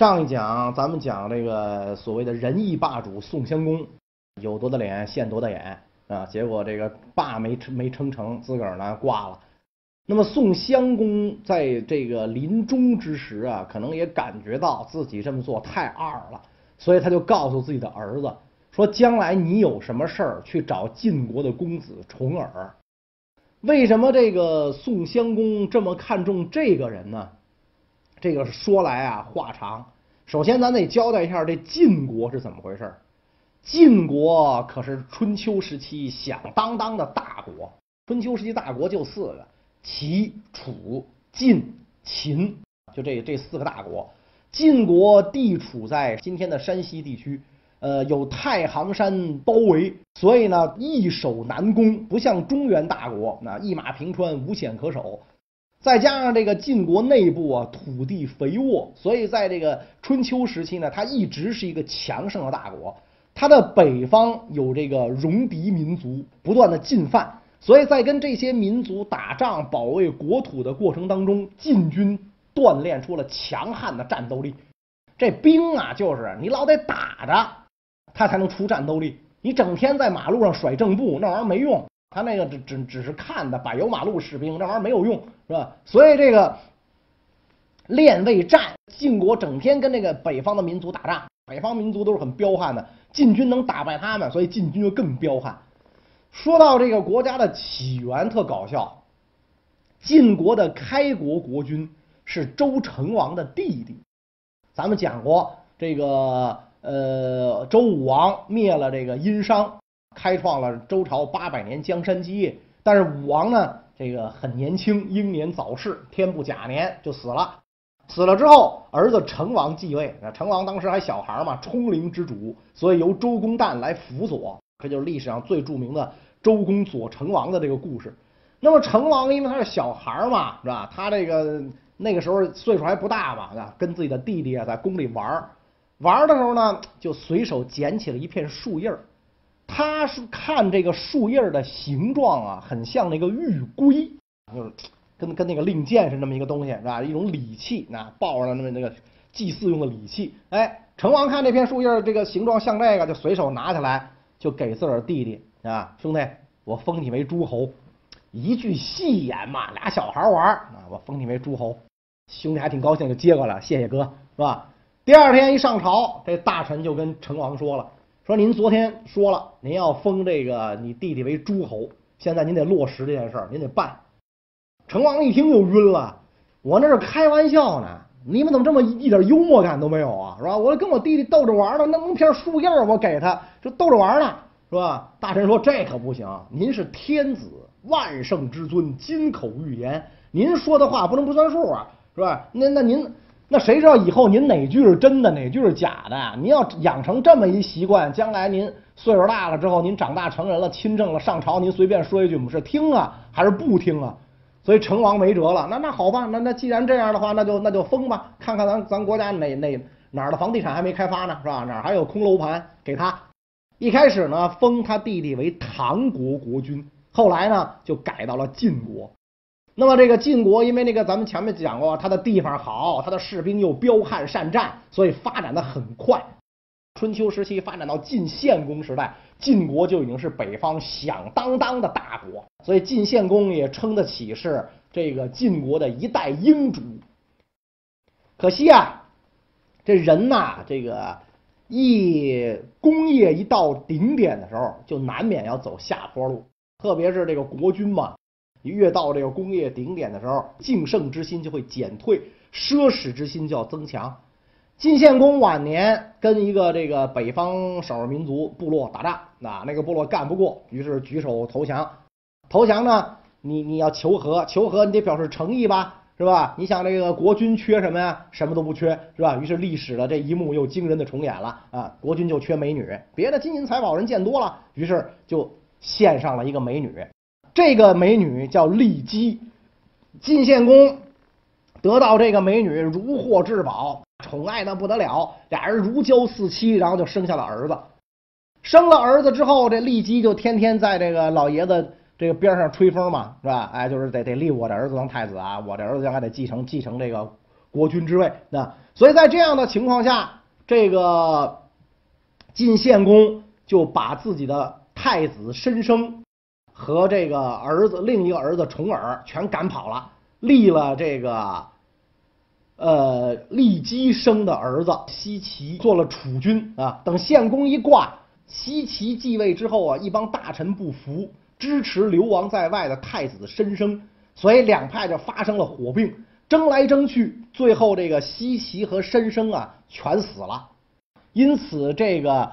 上一讲咱们讲这个所谓的仁义霸主宋襄公，有多大脸现多大眼啊！结果这个霸没没撑成，自个儿呢挂了。那么宋襄公在这个临终之时啊，可能也感觉到自己这么做太二了，所以他就告诉自己的儿子说：“将来你有什么事儿，去找晋国的公子重耳。”为什么这个宋襄公这么看重这个人呢？这个说来啊话长。首先，咱得交代一下这晋国是怎么回事。晋国可是春秋时期响当当的大国。春秋时期大国就四个：齐、楚、晋、秦，就这这四个大国。晋国地处在今天的山西地区。呃，有太行山包围，所以呢易守难攻，不像中原大国那一马平川，无险可守。再加上这个晋国内部啊土地肥沃，所以在这个春秋时期呢，它一直是一个强盛的大国。它的北方有这个戎狄民族不断的进犯，所以在跟这些民族打仗、保卫国土的过程当中，晋军锻炼出了强悍的战斗力。这兵啊，就是你老得打着。他才能出战斗力。你整天在马路上甩正步，那玩意儿没用。他那个只只只是看的柏油马路士兵，那玩意儿没有用，是吧？所以这个练卫战，晋国整天跟那个北方的民族打仗，北方民族都是很彪悍的，晋军能打败他们，所以晋军就更彪悍。说到这个国家的起源，特搞笑。晋国的开国国君是周成王的弟弟，咱们讲过这个。呃，周武王灭了这个殷商，开创了周朝八百年江山基业。但是武王呢，这个很年轻，英年早逝，天不甲年就死了。死了之后，儿子成王继位。那成王当时还小孩嘛，冲陵之主，所以由周公旦来辅佐。这就是历史上最著名的周公佐成王的这个故事。那么成王因为他是小孩嘛，是吧？他这个那个时候岁数还不大嘛，跟自己的弟弟啊在宫里玩儿。玩的时候呢，就随手捡起了一片树叶儿。他是看这个树叶儿的形状啊，很像那个玉圭，就是跟跟那个令箭是那么一个东西，是吧？一种礼器，那抱着那么那个祭祀用的礼器。哎，成王看这片树叶儿这个形状像这个，就随手拿下来，就给自个儿弟弟啊，兄弟，我封你为诸侯。一句戏言嘛，俩小孩玩儿啊，我封你为诸侯。兄弟还挺高兴，就接过来，谢谢哥，是吧？第二天一上朝，这大臣就跟成王说了：“说您昨天说了，您要封这个你弟弟为诸侯，现在您得落实这件事儿，您得办。”成王一听就晕了：“我那是开玩笑呢，你们怎么这么一点幽默感都没有啊？是吧？我跟我弟弟逗着玩呢，那弄片树叶我给他，就逗着玩呢，是吧？”大臣说：“这可不行，您是天子，万圣之尊，金口玉言，您说的话不能不算数啊，是吧？那那您。”那谁知道以后您哪句是真的，哪句是假的？您要养成这么一习惯，将来您岁数大了之后，您长大成人了，亲政了，上朝您随便说一句，我们是听啊还是不听啊？所以成王没辙了。那那好吧，那那既然这样的话，那就那就封吧，看看咱咱国家哪哪哪儿的房地产还没开发呢，是吧？哪儿还有空楼盘给他？一开始呢，封他弟弟为唐国国君，后来呢，就改到了晋国。那么这个晋国，因为那个咱们前面讲过，他的地方好，他的士兵又彪悍善战，所以发展的很快。春秋时期发展到晋献公时代，晋国就已经是北方响当当的大国，所以晋献公也称得起是这个晋国的一代英主。可惜啊，这人呐，这个一工业一到顶点的时候，就难免要走下坡路，特别是这个国君嘛。越到这个工业顶点的时候，敬圣之心就会减退，奢侈之心就要增强。晋献公晚年跟一个这个北方少数民族部落打仗，那那个部落干不过，于是举手投降。投降呢，你你要求和，求和你得表示诚意吧，是吧？你想这个国君缺什么呀？什么都不缺，是吧？于是历史的这一幕又惊人的重演了啊！国君就缺美女，别的金银财宝人见多了，于是就献上了一个美女。这个美女叫骊姬，晋献公得到这个美女如获至宝，宠爱的不得了，俩人如胶似漆，然后就生下了儿子。生了儿子之后，这骊姬就天天在这个老爷子这个边上吹风嘛，是吧？哎，就是得得立我的儿子当太子啊，我这儿子将来得继承继承这个国君之位。那所以在这样的情况下，这个晋献公就把自己的太子申生和这个儿子另一个儿子重耳全赶跑了，立了这个呃骊姬生的儿子奚齐做了储君啊。等献公一挂，奚齐继位之后啊，一帮大臣不服，支持流亡在外的太子申生，所以两派就发生了火并，争来争去，最后这个奚齐和申生啊全死了。因此，这个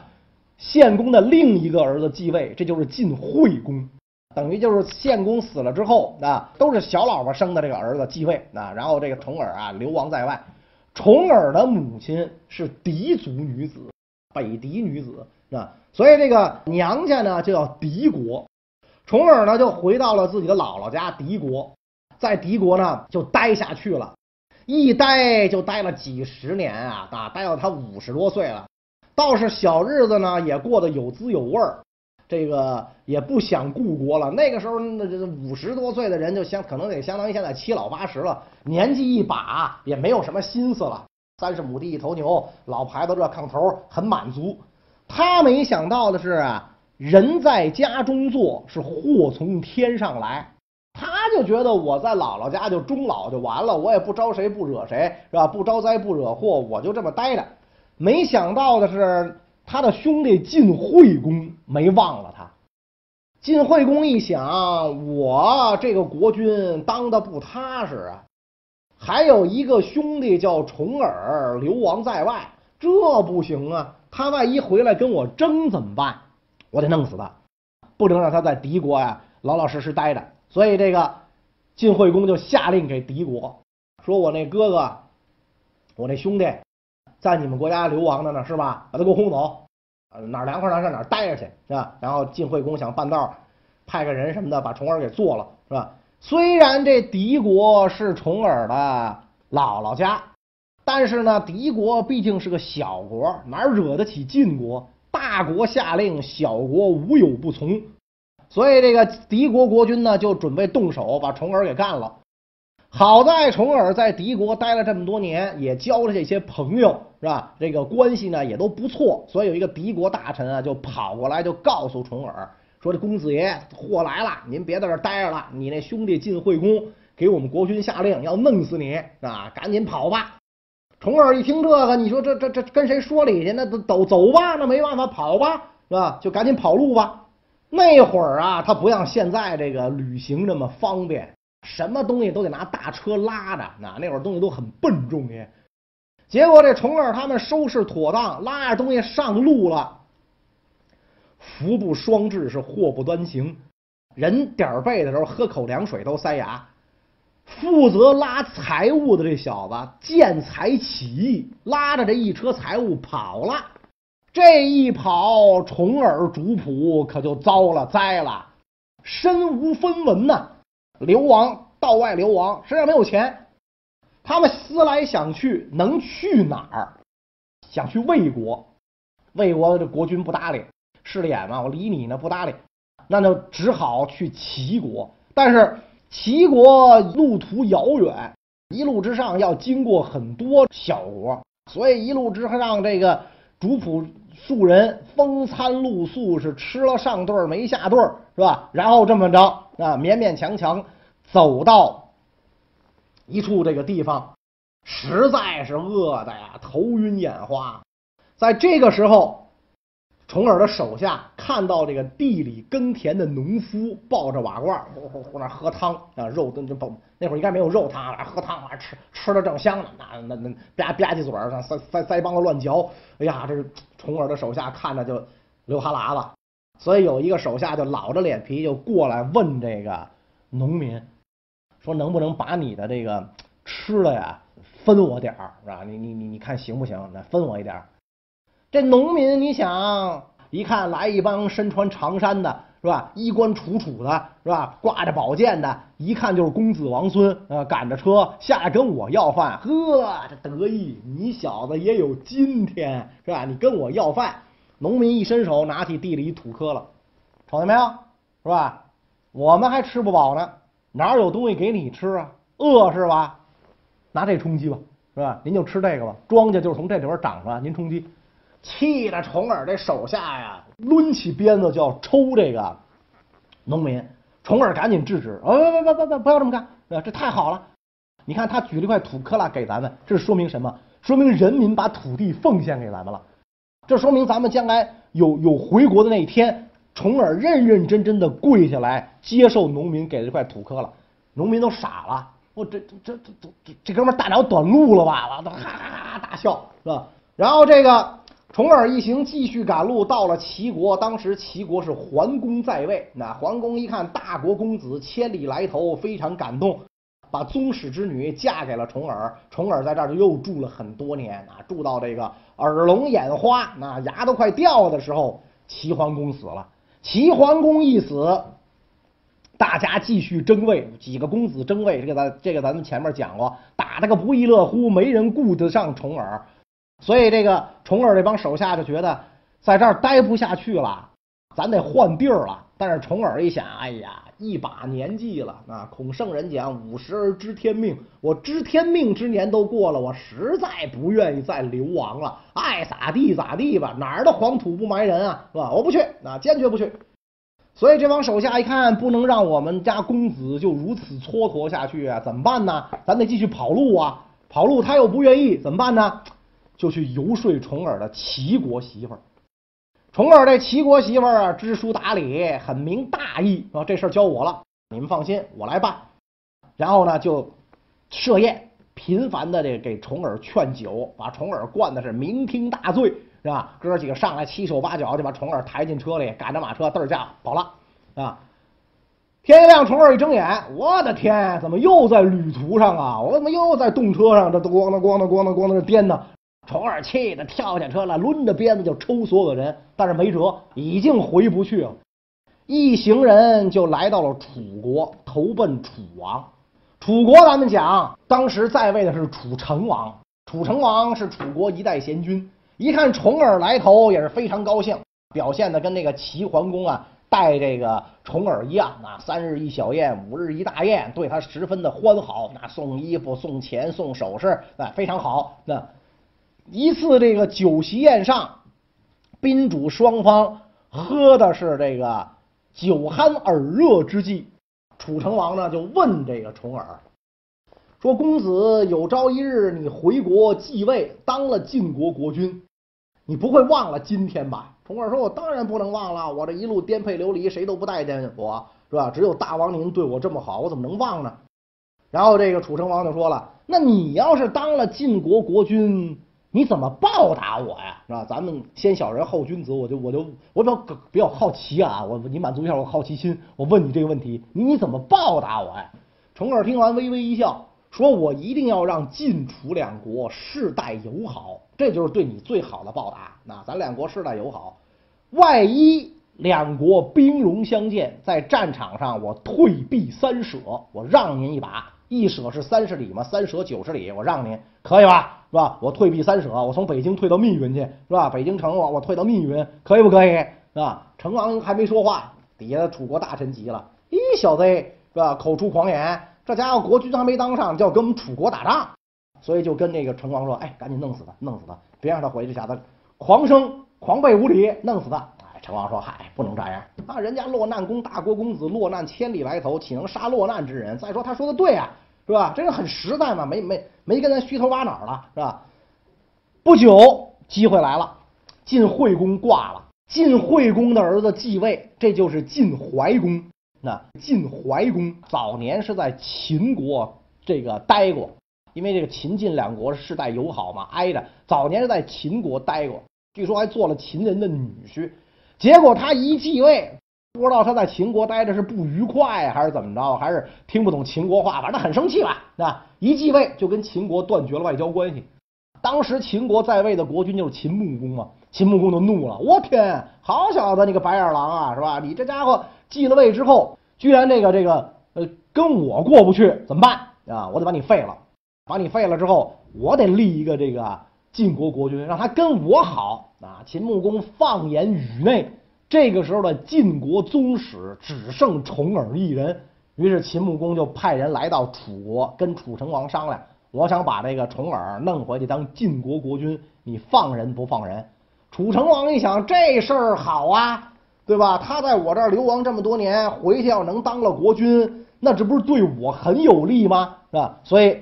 献公的另一个儿子继位，这就是晋惠公，等于就是献公死了之后啊，都是小老婆生的这个儿子继位啊，然后这个重耳啊流亡在外。重耳的母亲是狄族女子，北狄女子啊，所以这个娘家呢就叫狄国。重耳呢就回到了自己的姥姥家狄国，在狄国呢就待下去了。一待就待了几十年啊，啊，待到他五十多岁了，倒是小日子呢也过得有滋有味儿，这个也不想故国了。那个时候，那这五十多岁的人就相可能得相当于现在七老八十了，年纪一把也没有什么心思了。三十亩地一头牛，老牌子热炕头，很满足。他没想到的是啊，人在家中坐，是祸从天上来。他就觉得我在姥姥家就终老就完了，我也不招谁不惹谁，是吧？不招灾不惹祸，我就这么待着。没想到的是，他的兄弟晋惠公没忘了他。晋惠公一想，我这个国君当的不踏实啊，还有一个兄弟叫重耳流亡在外，这不行啊！他万一回来跟我争怎么办？我得弄死他，不能让他在敌国呀老老实实待着。所以这个晋惠公就下令给敌国，说我那哥哥，我那兄弟，在你们国家流亡的呢，是吧？把他给我轰走，哪儿凉快哪上哪儿待着去，是吧？然后晋惠公想半道派个人什么的把重耳给做了，是吧？虽然这敌国是重耳的姥姥家，但是呢，敌国毕竟是个小国，哪惹得起晋国？大国下令，小国无有不从。所以这个敌国国君呢，就准备动手把重耳给干了。好在重耳在敌国待了这么多年，也交了这些朋友，是吧？这个关系呢也都不错。所以有一个敌国大臣啊，就跑过来就告诉重耳说：“这公子爷祸来了，您别在这待着了。你那兄弟晋惠公给我们国君下令要弄死你啊，赶紧跑吧！”重耳一听这个，你说这这这跟谁说理去？那都走走吧，那没办法，跑吧，是吧？就赶紧跑路吧。那会儿啊，他不像现在这个旅行这么方便，什么东西都得拿大车拉着。那那会儿东西都很笨重的。结果这重耳他们收拾妥当，拉着东西上路了。福不双至，是祸不单行。人点儿背的时候，喝口凉水都塞牙。负责拉财物的这小子见财起意，拉着这一车财物跑了。这一跑，重耳主仆可就遭了灾了，身无分文呐，流亡道外流亡，身上没有钱。他们思来想去，能去哪儿？想去魏国，魏国这国君不搭理，势利眼嘛，我理你呢，不搭理，那就只好去齐国。但是齐国路途遥远，一路之上要经过很多小国，所以一路之上这个主仆。数人风餐露宿，是吃了上顿没下顿是吧？然后这么着啊，勉勉强强走到一处这个地方，实在是饿的呀，头晕眼花。在这个时候。重耳的手下看到这个地里耕田的农夫抱着瓦罐，呼呼呼那喝汤啊，肉都不那会儿应该没有肉汤啊，喝汤啊，吃吃的正香呢，那那那吧吧唧嘴儿腮腮腮帮子乱嚼，哎呀，这重耳的手下看着就流哈喇子，所以有一个手下就老着脸皮就过来问这个农民，说能不能把你的这个吃的呀分我点儿，是吧？你你你你看行不行？那分我一点儿。这农民，你想一看来一帮身穿长衫的，是吧？衣冠楚楚的，是吧？挂着宝剑的，一看就是公子王孙，呃，赶着车下来跟我要饭，呵，这得意，你小子也有今天，是吧？你跟我要饭，农民一伸手拿起地里一土坷了，瞅见没有，是吧？我们还吃不饱呢，哪有东西给你吃啊？饿是吧？拿这充饥吧，是吧？您就吃这个吧，庄稼就是从这里边长出来，您充饥。气得重耳这手下呀，抡起鞭子就要抽这个农民。重耳赶紧制止，呃，不不不不，不要这么干，呃这太好了。你看他举了一块土坷垃给咱们，这说明什么？说明人民把土地奉献给咱们了。这说明咱们将来有有回国的那一天。重耳认认真真的跪下来接受农民给的这块土坷了，农民都傻了。我这这这这这哥们大脑短路了吧？都哈哈哈大笑是吧？然后这个。重耳一行继续赶路，到了齐国。当时齐国是桓公在位，那桓公一看大国公子千里来投，非常感动，把宗室之女嫁给了重耳。重耳在这儿就又住了很多年啊，住到这个耳聋眼花，那牙都快掉的时候，齐桓公死了。齐桓公一死，大家继续争位，几个公子争位，这个咱这个咱们前面讲过，打的个不亦乐乎，没人顾得上重耳。所以这个重耳这帮手下就觉得在这儿待不下去了，咱得换地儿了。但是重耳一想，哎呀，一把年纪了啊！孔圣人讲五十而知天命，我知天命之年都过了，我实在不愿意再流亡了，爱咋地咋地吧，哪儿的黄土不埋人啊，是吧？我不去，那坚决不去。所以这帮手下一看，不能让我们家公子就如此蹉跎下去啊，怎么办呢？咱得继续跑路啊！跑路他又不愿意，怎么办呢？就去游说重耳的齐国媳妇儿。重耳这齐国媳妇儿啊，知书达理，很明大义啊。这事儿交我了，你们放心，我来办。然后呢，就设宴，频繁的这给重耳劝酒，把重耳灌的是酩酊大醉，是吧？哥几个上来七手八脚就把重耳抬进车里，赶着马车嘚儿驾跑了啊。天一亮，重耳一睁眼，我的天，怎么又在旅途上啊？我怎么又在动车上？这咣当咣当咣当咣当这颠呢？重耳气的跳下车来，抡着鞭子就抽所有人，但是没辙，已经回不去了。一行人就来到了楚国，投奔楚王。楚国咱们讲，当时在位的是楚成王。楚成王是楚国一代贤君，一看重耳来投，也是非常高兴，表现的跟那个齐桓公啊待这个重耳一样啊，三日一小宴，五日一大宴，对他十分的欢好，那送衣服、送钱、送首饰，哎，非常好。那。一次这个酒席宴上，宾主双方喝的是这个酒酣耳热之际，楚成王呢就问这个重耳说：“公子有朝一日你回国继位，当了晋国国君，你不会忘了今天吧？”重耳说：“我当然不能忘了，我这一路颠沛流离，谁都不待见我，是吧？只有大王您对我这么好，我怎么能忘呢？”然后这个楚成王就说了：“那你要是当了晋国国君。”你怎么报答我呀？是吧？咱们先小人后君子，我就我就我比较比较好奇啊！我你满足一下我好奇心，我问你这个问题，你怎么报答我呀？重耳听完微微一笑，说：“我一定要让晋楚两国世代友好，这就是对你最好的报答。那咱两国世代友好，万一两国兵戎相见，在战场上我退避三舍，我让您一把。”一舍是三十里嘛，三舍九十里，我让您可以吧？是吧？我退避三舍，我从北京退到密云去，是吧？北京城我我退到密云，可以不可以？是吧？成王还没说话，底下的楚国大臣急了，咦，小子，是吧？口出狂言，这家伙国君还没当上，就要跟我们楚国打仗，所以就跟那个成王说，哎，赶紧弄死他，弄死他，别让他回去，小子狂生狂悖无礼，弄死他。哎成王说：“嗨，不能这样啊！人家落难公大国公子落难千里来投，岂能杀落难之人？再说他说的对啊，是吧？这个很实在嘛，没没没跟咱虚头巴脑了，是吧？不久，机会来了，晋惠公挂了，晋惠公的儿子继位，这就是晋怀公。那晋怀公早年是在秦国这个待过，因为这个秦晋两国世代友好嘛，挨着。早年是在秦国待过，据说还做了秦人的女婿。”结果他一继位，不知道他在秦国待着是不愉快还是怎么着，还是听不懂秦国话，反正很生气吧？那一继位就跟秦国断绝了外交关系。当时秦国在位的国君就是秦穆公嘛，秦穆公就怒了：“我天，好小子，你个白眼狼啊，是吧？你这家伙继了位之后，居然这个这个呃跟我过不去，怎么办啊？我得把你废了，把你废了之后，我得立一个这个。”晋国国君让他跟我好啊！秦穆公放眼宇内，这个时候的晋国宗室只剩重耳一人。于是秦穆公就派人来到楚国，跟楚成王商量：我想把这个重耳弄回去当晋国国君，你放人不放人？楚成王一想，这事儿好啊，对吧？他在我这儿流亡这么多年，回去要能当了国君，那这不是对我很有利吗？是吧？所以，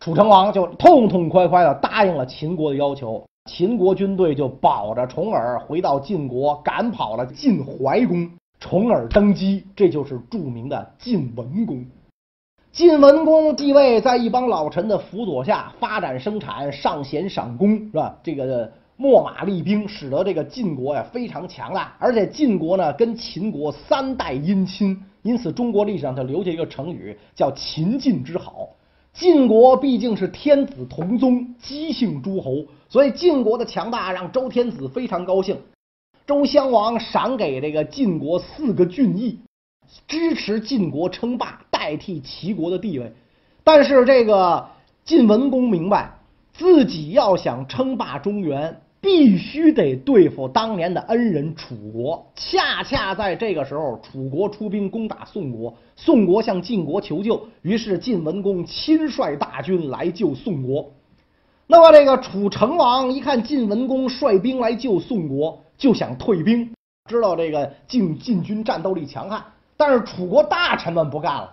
楚成王就痛痛快快的答应了秦国的要求。秦国军队就保着重耳回到晋国，赶跑了晋怀公，重耳登基，这就是著名的晋文公。晋文公继位，在一帮老臣的辅佐下，发展生产，上贤赏功，是吧？这个秣马厉兵，使得这个晋国呀非常强大。而且晋国呢跟秦国三代姻亲，因此中国历史上就留下一个成语叫“秦晋之好”。晋国毕竟是天子同宗，姬姓诸侯，所以晋国的强大让周天子非常高兴。周襄王赏给这个晋国四个郡邑，支持晋国称霸，代替齐国的地位。但是这个晋文公明白，自己要想称霸中原。必须得对付当年的恩人楚国。恰恰在这个时候，楚国出兵攻打宋国，宋国向晋国求救，于是晋文公亲率大军来救宋国。那么这个楚成王一看晋文公率兵来救宋国，就想退兵，知道这个晋晋军战斗力强悍，但是楚国大臣们不干了，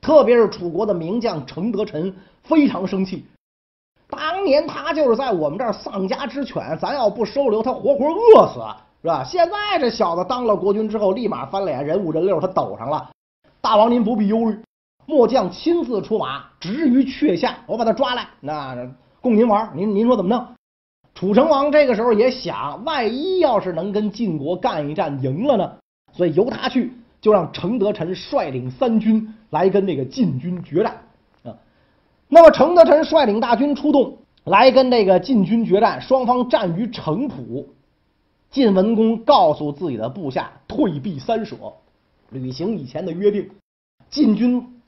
特别是楚国的名将程德臣非常生气。当年他就是在我们这儿丧家之犬，咱要不收留他，活活饿死，是吧？现在这小子当了国君之后，立马翻脸，人五人六他抖上了。大王您不必忧虑，末将亲自出马，直于阙下，我把他抓来，那供您玩。您您说怎么弄？楚成王这个时候也想，万一要是能跟晋国干一战赢了呢？所以由他去，就让程德臣率领三军来跟那个晋军决战。那么，程德臣率领大军出动，来跟这个晋军决战。双方战于城濮，晋文公告诉自己的部下退避三舍，履行以前的约定。晋军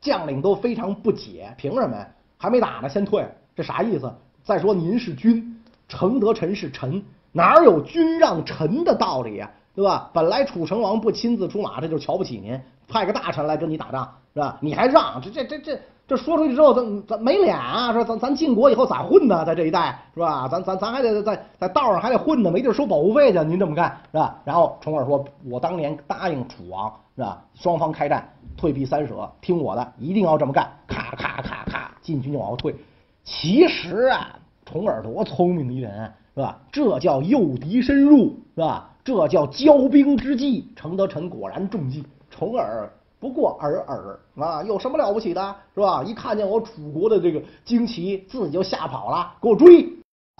将领都非常不解，凭什么呀？还没打呢，先退，这啥意思？再说您是君，承德臣是臣，哪有君让臣的道理呀？对吧？本来楚成王不亲自出马，这就瞧不起您，派个大臣来跟你打仗，是吧？你还让，这这这这。这说出去之后，咱咱没脸啊！说咱咱晋国以后咋混呢？在这一带是吧？咱咱咱还得在在道上还得混呢，没地儿收保护费去。您这么干是吧？然后重耳说：“我当年答应楚王是吧？双方开战，退避三舍，听我的，一定要这么干。”咔咔咔咔，晋军就往后退。其实啊，重耳多聪明的一人是吧？这叫诱敌深入是吧？这叫骄兵之计。程德臣果然中计，重耳。不过尔尔啊，有什么了不起的，是吧？一看见我楚国的这个旌旗，自己就吓跑了，给我追。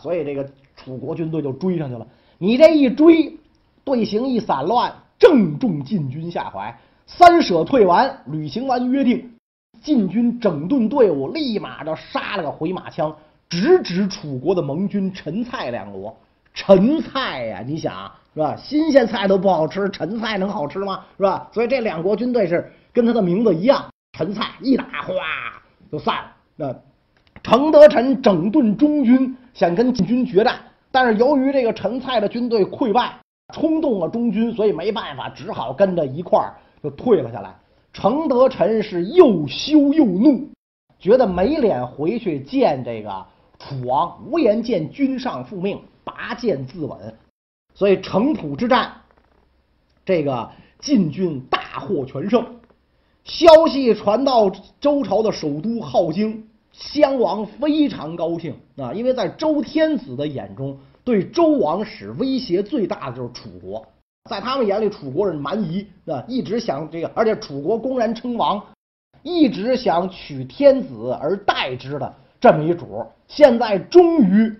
所以这个楚国军队就追上去了。你这一追，队形一散乱，正中晋军下怀。三舍退完，履行完约定，晋军整顿队伍，立马就杀了个回马枪，直指楚国的盟军陈蔡两国。陈菜呀，你想是吧？新鲜菜都不好吃，陈菜能好吃吗？是吧？所以这两国军队是跟他的名字一样，陈菜一打哗就散了。那程德臣整顿中军，想跟晋军决战，但是由于这个陈蔡的军队溃败，冲动了中军，所以没办法，只好跟着一块儿就退了下来。程德臣是又羞又怒，觉得没脸回去见这个楚王，无颜见君上复命。拔剑自刎，所以城濮之战，这个晋军大获全胜。消息传到周朝的首都镐京，襄王非常高兴啊，因为在周天子的眼中，对周王室威胁最大的就是楚国，在他们眼里，楚国是蛮夷啊，一直想这个，而且楚国公然称王，一直想取天子而代之的这么一主，现在终于。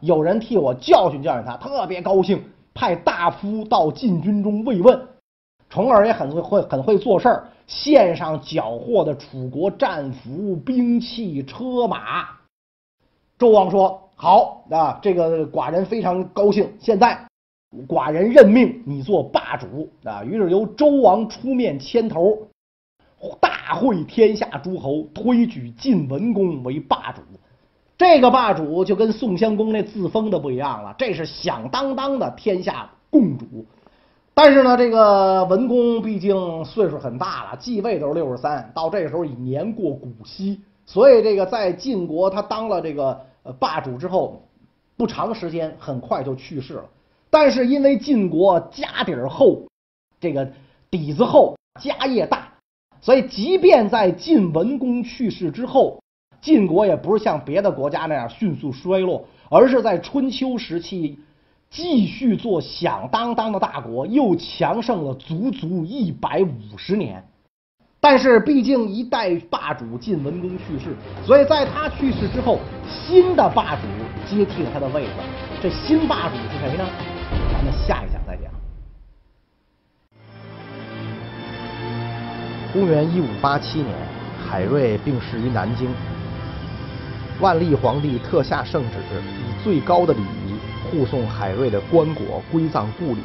有人替我教训教训他，特别高兴，派大夫到禁军中慰问。重耳也很会会很会做事儿，献上缴获的楚国战俘、兵器、车马。周王说：“好啊，这个寡人非常高兴。现在，寡人任命你做霸主啊。”于是由周王出面牵头，大会天下诸侯，推举晋文公为霸主。这个霸主就跟宋襄公那自封的不一样了，这是响当当的天下共主。但是呢，这个文公毕竟岁数很大了，继位都是六十三，到这时候已年过古稀，所以这个在晋国他当了这个呃霸主之后，不长时间很快就去世了。但是因为晋国家底儿厚，这个底子厚，家业大，所以即便在晋文公去世之后，晋国也不是像别的国家那样迅速衰落，而是在春秋时期。继续做响当当的大国，又强盛了足足一百五十年。但是，毕竟一代霸主晋文公去世，所以在他去世之后，新的霸主接替了他的位子。这新霸主是谁呢？咱们下一讲再讲。公元一五八七年，海瑞病逝于南京。万历皇帝特下圣旨，以最高的礼仪。护送海瑞的棺椁归葬故里，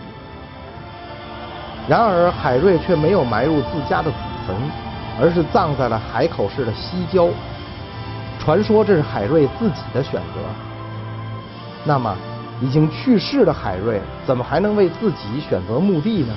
然而海瑞却没有埋入自家的祖坟，而是葬在了海口市的西郊。传说这是海瑞自己的选择。那么，已经去世的海瑞怎么还能为自己选择墓地呢？